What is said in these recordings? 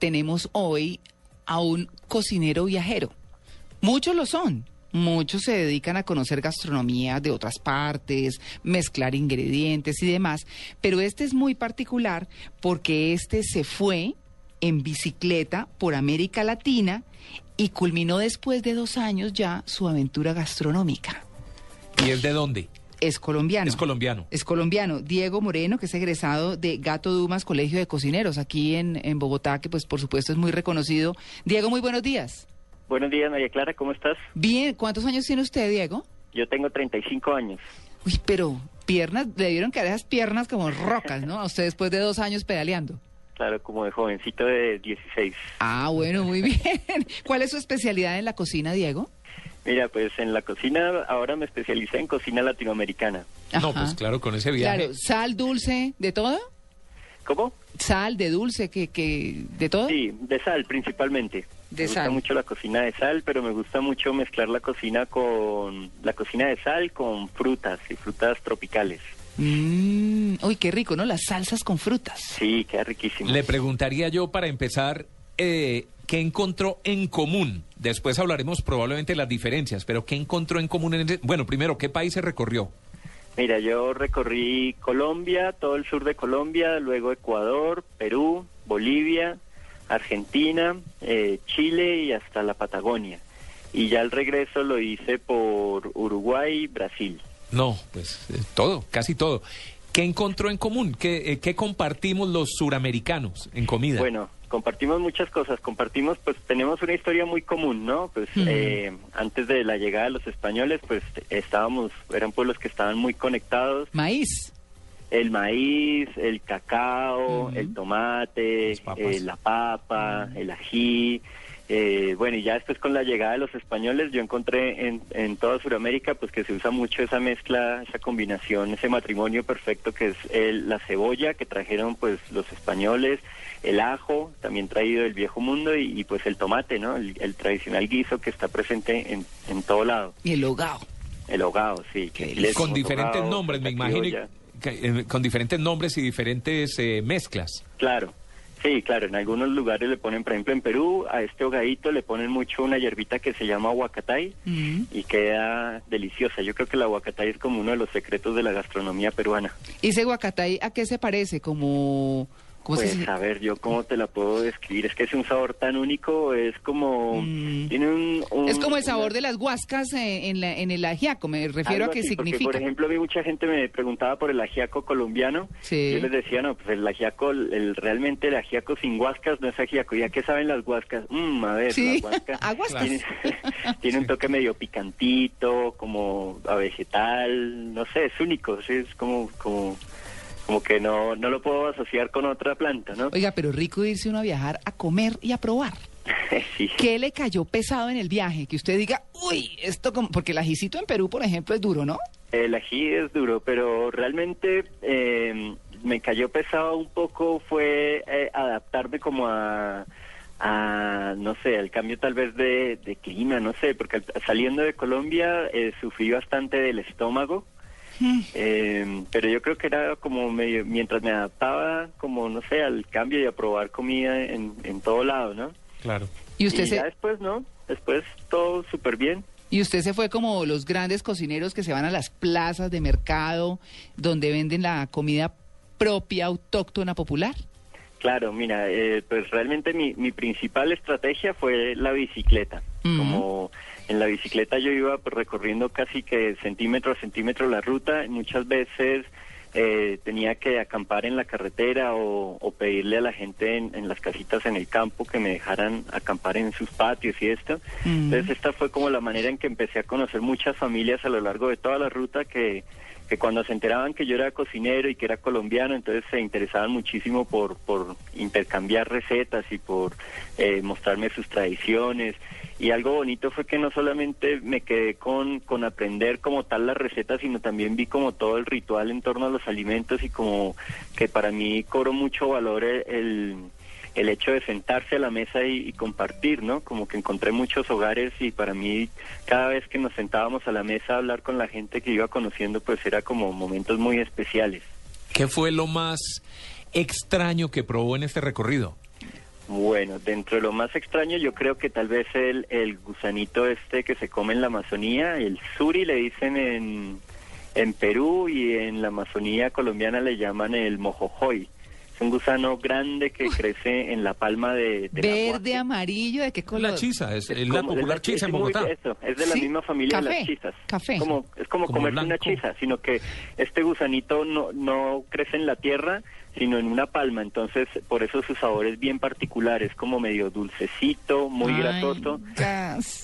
tenemos hoy a un cocinero viajero. Muchos lo son. Muchos se dedican a conocer gastronomía de otras partes, mezclar ingredientes y demás, pero este es muy particular porque este se fue en bicicleta por América Latina y culminó después de dos años ya su aventura gastronómica. ¿Y es de dónde? Es colombiano. Es colombiano. Es colombiano. Diego Moreno, que es egresado de Gato Dumas, Colegio de Cocineros, aquí en, en Bogotá, que pues por supuesto es muy reconocido. Diego, muy buenos días. Buenos días, María Clara, ¿cómo estás? Bien, ¿cuántos años tiene usted, Diego? Yo tengo 35 años. Uy, pero piernas, le dieron que esas piernas como rocas, ¿no? A usted después de dos años pedaleando. Claro, como de jovencito de 16. Ah, bueno, muy bien. ¿Cuál es su especialidad en la cocina, Diego? Mira, pues en la cocina ahora me especialicé en cocina latinoamericana. No, pues claro, con ese viaje. Claro, sal, dulce, ¿de todo? ¿Cómo? Sal, de dulce, que, que, ¿de todo? Sí, de sal principalmente. De me gusta mucho la cocina de sal, pero me gusta mucho mezclar la cocina con la cocina de sal con frutas y frutas tropicales. Mm, uy, qué rico, ¿no? Las salsas con frutas. Sí, queda riquísimo. Le preguntaría yo para empezar, eh, ¿qué encontró en común? Después hablaremos probablemente de las diferencias, pero ¿qué encontró en común? En ese- Bueno, primero, ¿qué país se recorrió? Mira, yo recorrí Colombia, todo el sur de Colombia, luego Ecuador, Perú, Bolivia, Argentina, eh, Chile y hasta la Patagonia. Y ya el regreso lo hice por Uruguay y Brasil. No, pues eh, todo, casi todo. ¿Qué encontró en común? ¿Qué, eh, qué compartimos los suramericanos en comida? Bueno, compartimos muchas cosas. Compartimos, pues tenemos una historia muy común, ¿no? Pues Mm. eh, antes de la llegada de los españoles, pues estábamos, eran pueblos que estaban muy conectados. Maíz. El maíz, el cacao, el tomate, eh, la papa, el ají. Eh, bueno, y ya después con la llegada de los españoles, yo encontré en, en toda Sudamérica pues que se usa mucho esa mezcla, esa combinación, ese matrimonio perfecto que es el- la cebolla que trajeron pues los españoles, el ajo, también traído del viejo mundo, y, y, pues el tomate, ¿no? El, el tradicional guiso que está presente en, en todo lado. Y el hogao. El hogao, sí. Que con diferentes hogao, nombres, me imagino. eh, con diferentes nombres y diferentes eh, mezclas. Claro, sí, claro. En algunos lugares le ponen, por ejemplo, en Perú, a este hogadito le ponen mucho una hierbita que se llama aguacatay Mm. y queda deliciosa. Yo creo que el aguacatay es como uno de los secretos de la gastronomía peruana. ¿Y ese guacatay a qué se parece? Como... ¿Cómo se Pues a ver, yo cómo te la puedo describir. Es que es un sabor tan único, es como... Mm. Tiene un, un- Es como el sabor una- de las guascas eh, en, la, en el ajiaco, me refiero Algo a qué así, porque, significa. por ejemplo, a mí mucha gente me preguntaba por el ajiaco colombiano. Sí. Yo les decía, no, pues el ajiaco, el, realmente el ajiaco sin guascas no es ajiaco. ¿Ya qué saben las guascas? Mm, a ver, Sí, las tiene un toque medio picantito, como a vegetal, no sé, es único, sí, es como, como, como que no, no lo puedo asociar con otra planta, ¿no? Oiga, pero rico irse uno a viajar a comer y a probar. sí. ¿Qué le cayó pesado en el viaje? Que usted diga, uy, esto como... Porque el ajicito en Perú, por ejemplo, es duro, ¿no? El ají es duro, pero realmente eh, me cayó pesado un poco fue eh, adaptarme como a, a, no sé, al cambio tal vez de, de clima, no sé, porque al- saliendo de Colombia eh, sufrí bastante del estómago, eh, pero yo creo que era como medio, mientras me adaptaba, como, no sé, al cambio y a probar comida en, en todo lado, ¿no? Claro. Y usted, y ya se, después, ¿no? Después todo súper bien. y usted se fue como los grandes cocineros que se van a las plazas de mercado donde venden la comida propia, autóctona, popular. Claro, mira, eh, pues realmente mi, mi principal estrategia fue la bicicleta. Como en la bicicleta yo iba pues, recorriendo casi que centímetro a centímetro la ruta, muchas veces eh, tenía que acampar en la carretera o, o pedirle a la gente en, en las casitas en el campo que me dejaran acampar en sus patios y esto. Ujú. Entonces esta fue como la manera en que empecé a conocer muchas familias a lo largo de toda la ruta que, que cuando se enteraban que yo era cocinero y que era colombiano, entonces se interesaban muchísimo por, por intercambiar recetas y por eh, mostrarme sus tradiciones. Y algo bonito fue que no solamente me quedé con, con aprender como tal las recetas, sino también vi como todo el ritual en torno a los alimentos y como que para mí cobró mucho valor el, el, el hecho de sentarse a la mesa y, y compartir, ¿no? Como que encontré muchos hogares y para mí cada vez que nos sentábamos a la mesa a hablar con la gente que iba conociendo, pues era como momentos muy especiales. ¿Qué fue lo más extraño que probó en este recorrido? Bueno, dentro de lo más extraño yo creo que tal vez el, el gusanito este que se come en la Amazonía, el suri le dicen en, en Perú y en la Amazonía colombiana le llaman el mojojoy. Es un gusano grande que crece en la palma de, de la Verde, guaje. amarillo, ¿de qué color? La chisa, es, es la como- popular es- chisa en Bogotá. eso, es de la Sí, misma familia de café, las chisas. café. Como, es como, Como comerse una chisa, sino que este gusanito no, no crece en la tierra, sino en una palma. Entonces, por eso su sabor es bien particular. Es como medio dulcecito, muy Ay, grasoso.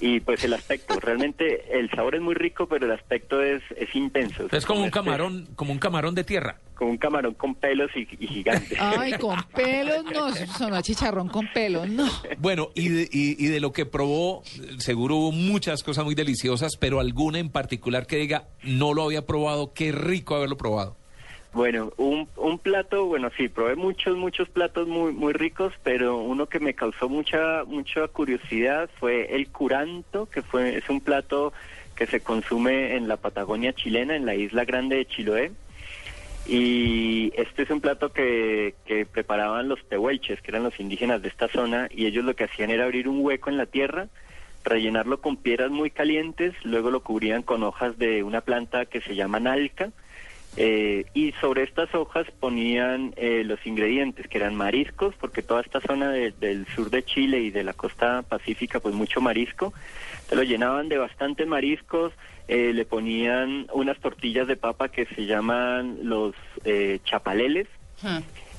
Y pues el aspecto, realmente el sabor es muy rico, pero el aspecto es, es intenso. Es como un Comerse camarón, como un camarón de tierra. Como un camarón con pelos y, y gigante. Ay, con pelos, no, sonó a chicharrón con pelos, no. Bueno, y de, y, y de lo que probó, seguro hubo muchas cosas muy deliciosas, pero alguna en particular que diga, no lo había probado, qué rico haberlo probado. Bueno, un, un plato, bueno, sí, probé muchos, muchos platos muy, muy ricos, pero uno que me causó mucha, mucha curiosidad fue el curanto, que fue, es un plato que se consume en la Patagonia chilena, en la isla grande de Chiloé. Y este es un plato que, que preparaban los tehuelches, que eran los indígenas de esta zona, y ellos lo que hacían era abrir un hueco en la tierra, rellenarlo con piedras muy calientes, luego lo cubrían con hojas de una planta que se llama nalca, eh, y sobre estas hojas ponían eh, los ingredientes, que eran mariscos, porque toda esta zona de- del sur de Chile y de la costa pacífica, pues mucho marisco. Se lo llenaban de bastantes mariscos, eh, le ponían unas tortillas de papa que se llaman los eh, chapaleles.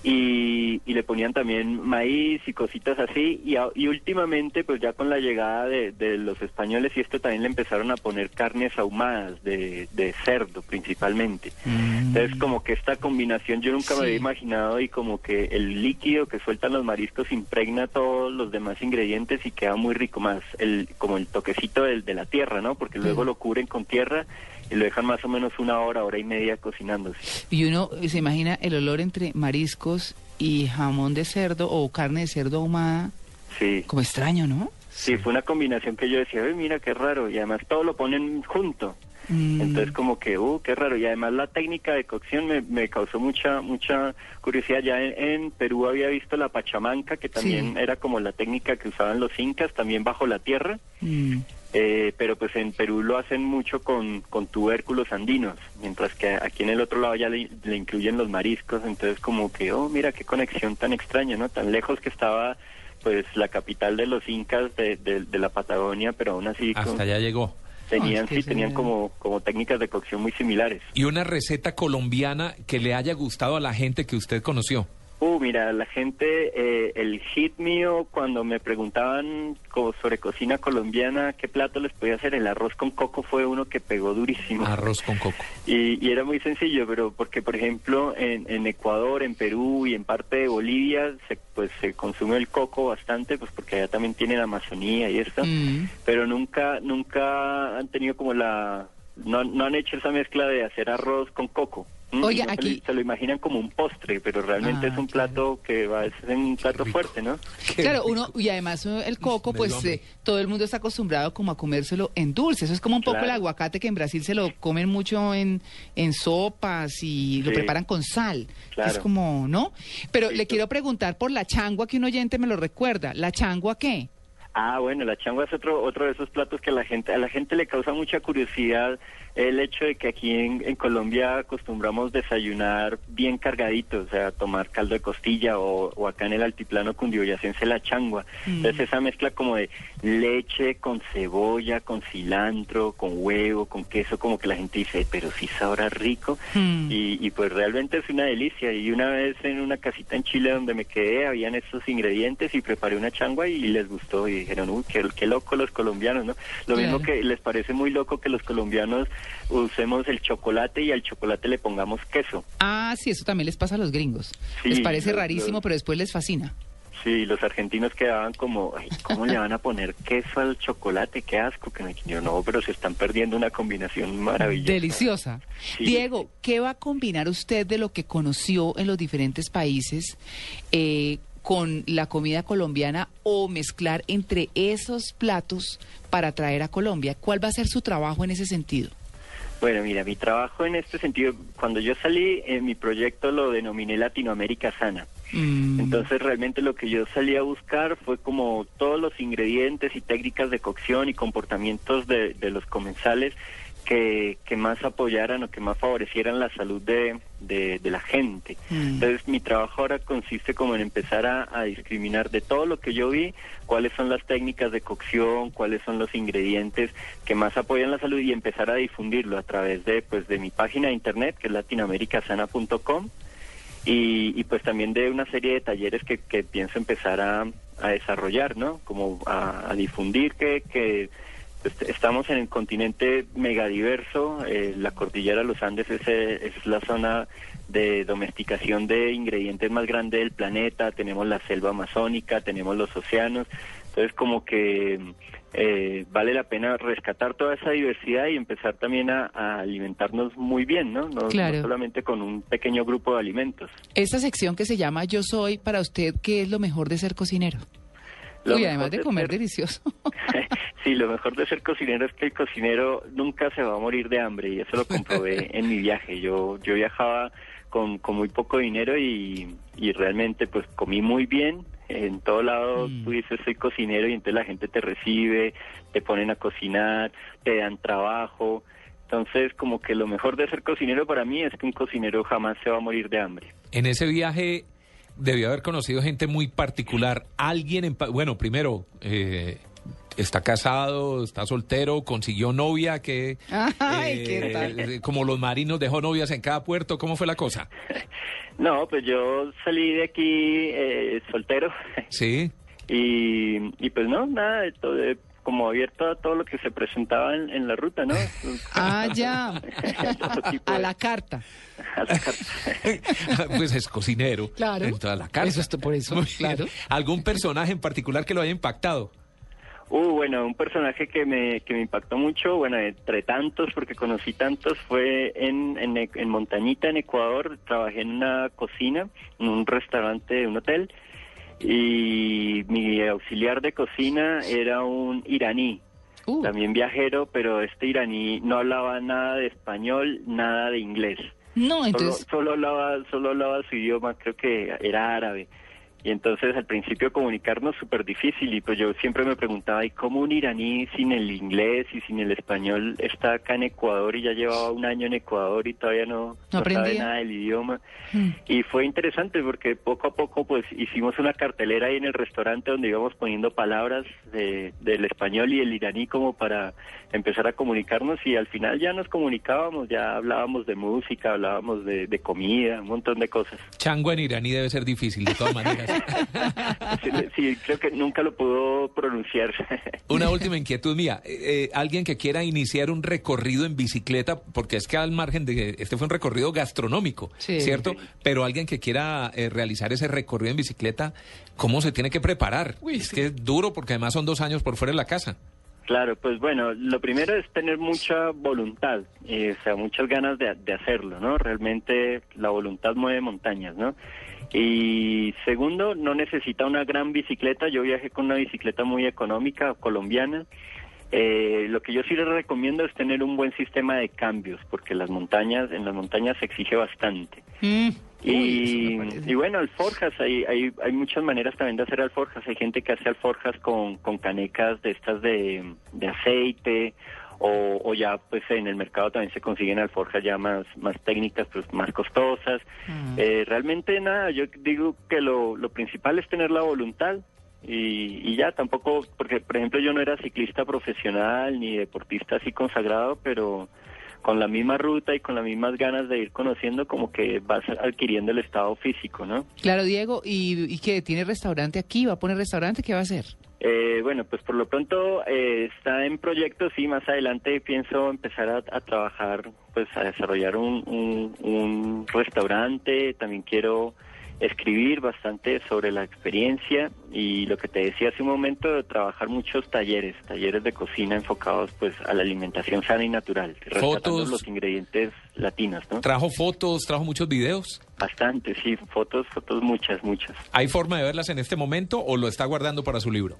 Y, y le ponían también maíz y cositas así. Y, a- y últimamente pues ya con la llegada de, de los españoles y esto también le empezaron a poner carnes ahumadas de, de cerdo principalmente. Entonces como que esta combinación yo nunca me había imaginado y como que el líquido que sueltan los mariscos impregna todos los demás ingredientes y queda muy rico más el como el toquecito del, de la tierra no porque luego lo cubren con tierra y lo dejan más o menos una hora hora y media cocinándose Y uno se imagina el olor entre mariscos y jamón de cerdo o carne de cerdo ahumada, sí como extraño, ¿no? Sí, fue una combinación que yo decía, "Ay, mira qué raro, y además todo lo ponen junto. Mm. Entonces como que, uh, qué raro, y además la técnica de cocción me, me causó mucha mucha curiosidad. Ya en, en Perú había visto la pachamanca, que también Sí. era como la técnica que usaban los incas, también bajo la tierra, Mm. Eh, pero pues en Perú lo hacen mucho con, con tubérculos andinos, mientras que aquí en el otro lado ya le, le incluyen los mariscos, entonces como que, oh, mira qué conexión tan extraña, ¿no? Tan lejos que estaba pues la capital de los incas de, de- de la Patagonia, pero aún así con- Hasta allá llegó. tenían, Ah, sí, tenían como, como técnicas de cocción muy similares. Y una receta colombiana que le haya gustado a la gente que usted conoció. Uh, mira, la gente, eh, el hit mío, cuando me preguntaban sobre cocina colombiana, qué plato les podía hacer, el arroz con coco fue uno que pegó durísimo. Arroz con coco. Y, y era muy sencillo, pero porque, por ejemplo, en, en Ecuador, en Perú y en parte de Bolivia, se, pues se consume el coco bastante, pues porque allá también tienen Amazonía y esto, Mm. pero nunca, nunca han tenido como la, no, no han hecho esa mezcla de hacer arroz con coco. ¿M? Oiga, No se aquí- lo- se lo imaginan como un postre, pero realmente Ah, es un claro. plato que va, es un plato fuerte, ¿no? Qué Claro, rico. uno, y además uh, el coco, pues eh, todo el mundo está acostumbrado como a comérselo en dulce. Eso es como un poco el aguacate que en Brasil se lo comen mucho en, en sopas y lo Sí. preparan con sal. Claro. Es como, ¿no? Pero Sí, le quiero preguntar por la changua que un oyente me lo recuerda. ¿La changua qué? Ah, bueno, la changua es otro otro de esos platos que a la gente a la gente le causa mucha curiosidad el hecho de que aquí en, en Colombia acostumbramos desayunar bien cargaditos, o sea, tomar caldo de costilla o, o acá en el altiplano cundiboyacense la changua. Entonces esa mezcla como de leche con cebolla, con cilantro, con huevo, con queso, como que la gente dice, pero sí sabrá rico. Mm. Y, y pues realmente es una delicia. Y una vez en una casita en Chile donde me quedé, habían estos ingredientes y preparé una changua y les gustó. Y dijeron, uy, qué, qué loco los colombianos, ¿no? Lo mismo que les parece muy loco que los colombianos usemos el chocolate y al chocolate le pongamos queso. Ah, sí, eso también les pasa a los gringos. Sí, les parece los- rarísimo, los- pero después les fascina. Sí, los argentinos quedaban como, Ay, ¿cómo le van a poner queso al chocolate? Qué asco. Que yo no, pero se están perdiendo una combinación maravillosa. Deliciosa. Sí. Diego, ¿qué va a combinar usted de lo que conoció en los diferentes países eh, con la comida colombiana o mezclar entre esos platos para traer a Colombia? ¿Cuál va a ser su trabajo en ese sentido? Bueno, mira, mi trabajo en este sentido, cuando yo salí, en mi proyecto lo denominé Latinoamérica Sana. Mm. Entonces realmente lo que yo salí a buscar fue como todos los ingredientes y técnicas de cocción y comportamientos de, de los comensales que, que más apoyaran o que más favorecieran la salud de, de, de la gente. Mm. Entonces mi trabajo ahora consiste como en empezar a, a discriminar de todo lo que yo vi, cuáles son las técnicas de cocción, cuáles son los ingredientes que más apoyan la salud y empezar a difundirlo a través de pues de mi página de internet que es latinamericasana.com y, y pues también de una serie de talleres que, que pienso empezar a, a desarrollar, ¿no? Como a, a difundir que, que estamos en el continente megadiverso, eh, la cordillera de los Andes es, eh, es la zona de domesticación de ingredientes más grande del planeta, tenemos la selva amazónica, tenemos los océanos, entonces como que eh, vale la pena rescatar toda esa diversidad y empezar también a, a alimentarnos muy bien, ¿no? No, no solamente con un pequeño grupo de alimentos. Esta sección que se llama Yo Soy, para usted, ¿qué es lo mejor de ser cocinero? Lo Uy, además de de comer ser- delicioso. sí, lo mejor de ser cocinero es que el cocinero nunca se va a morir de hambre y eso lo comprobé en mi viaje. Yo yo viajaba con, con muy poco dinero y, y realmente pues comí muy bien. En todo lado Mm. tú dices soy cocinero y entonces la gente te recibe, te ponen a cocinar, te dan trabajo. Entonces como que lo mejor de ser cocinero para mí es que un cocinero jamás se va a morir de hambre. En ese viaje debió haber conocido gente muy particular. Alguien, en, bueno, primero, eh, está casado, está soltero, consiguió novia, que... Ay, ¿qué eh, tal? Como los marinos dejó novias en cada puerto, ¿cómo fue la cosa? No, pues yo salí de aquí eh, soltero Sí. y, y pues no, nada, de todo, de- como abierto a todo lo que se presentaba en, en la ruta, ¿no? Ah, ya. A de- la carta. a la carta. pues es cocinero. Claro. En toda la casa. Eso es por eso, Muy bien. claro. ¿Algún personaje en particular que lo haya impactado? Uh, bueno, un personaje que me, que me impactó mucho, bueno, entre tantos, porque conocí tantos, fue en, en, en Montañita, en Ecuador. Trabajé en una cocina, en un restaurante de un hotel, y mi auxiliar de cocina era un iraní. Uh, también viajero, pero este iraní no hablaba nada de español, nada de inglés. no, Solo, entonces... solo hablaba, solo hablaba su idioma, creo que era árabe. Y entonces al principio comunicarnos súper difícil y pues yo siempre me preguntaba, ¿y cómo un iraní sin el inglés y sin el español está acá en Ecuador y ya llevaba un año en Ecuador y todavía no, ¿No sabe aprendía? nada del idioma? Mm. Y fue interesante porque poco a poco pues hicimos una cartelera ahí en el restaurante donde íbamos poniendo palabras de, del español y el iraní como para empezar a comunicarnos y al final ya nos comunicábamos, ya hablábamos de música, hablábamos de, de comida, un montón de cosas. Chango en iraní debe ser difícil, de todas maneras. Sí, creo que nunca lo pudo pronunciar. Una última inquietud mía. Eh, eh, alguien que quiera iniciar un recorrido en bicicleta, porque es que al margen de este fue un recorrido gastronómico, Sí. ¿cierto? Pero alguien que quiera eh, realizar ese recorrido en bicicleta, ¿cómo se tiene que preparar? Uy, es sí. que es duro porque además son dos años por fuera de la casa. Claro, pues bueno, lo primero es tener mucha voluntad, eh, o sea, muchas ganas de, de hacerlo, ¿no? Realmente la voluntad mueve montañas, ¿no? Y segundo, no necesita una gran bicicleta. Yo viajé con una bicicleta muy económica, colombiana. Eh, lo que yo sí les recomiendo es tener un buen sistema de cambios, porque las montañas, en las montañas se exige bastante. Mm. Uy, Y, parece. y bueno, alforjas, hay, hay, hay muchas maneras también de hacer alforjas. Hay gente que hace alforjas con, con canecas de estas de, de aceite o, o ya pues en el mercado también se consiguen alforjas ya más, más técnicas, pues más costosas. Mm. Eh, realmente nada, yo digo que lo, lo principal es tener la voluntad y, y ya tampoco, porque por ejemplo yo no era ciclista profesional ni deportista así consagrado, pero con la misma ruta y con las mismas ganas de ir conociendo, como que vas adquiriendo el estado físico, ¿no? Claro, Diego, ¿y, y qué? ¿Tiene restaurante aquí? ¿Va a poner restaurante? ¿Qué va a hacer? Eh, bueno, pues por lo pronto eh, está en proyectos y más adelante pienso empezar a, a trabajar, pues a desarrollar un, un, un restaurante. También quiero escribir bastante sobre la experiencia y lo que te decía hace un momento, trabajar muchos talleres, talleres de cocina enfocados pues a la alimentación sana y natural, rescatando Fotos. los ingredientes latinos, ¿no? Trajo fotos, trajo muchos videos. Bastante, sí, fotos, fotos muchas, muchas. ¿Hay forma de verlas en este momento o lo está guardando para su libro?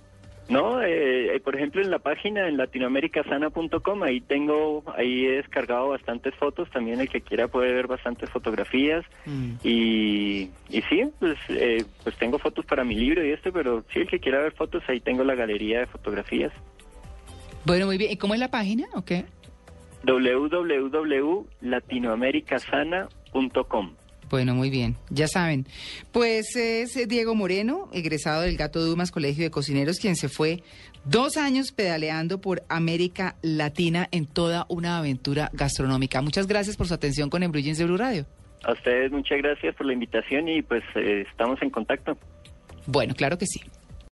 No, eh, eh, por ejemplo en la página en latinoamericasana.com ahí tengo, ahí he descargado bastantes fotos, también el que quiera puede ver bastantes fotografías Mm. y, y sí, pues, eh, pues tengo fotos para mi libro y esto, pero sí el que quiera ver fotos ahí tengo la galería de fotografías. Bueno, muy bien. ¿Y cómo es la página? Ok. www.latinoamericasana.com Bueno, muy bien, ya saben. Pues es Diego Moreno, egresado del Gato Dumas Colegio de Cocineros, quien se fue dos años pedaleando por América Latina en toda una aventura gastronómica. Muchas gracias por su atención con Embrujens de Blue Radio. A ustedes muchas gracias por la invitación y pues eh, estamos en contacto. Bueno, claro que sí.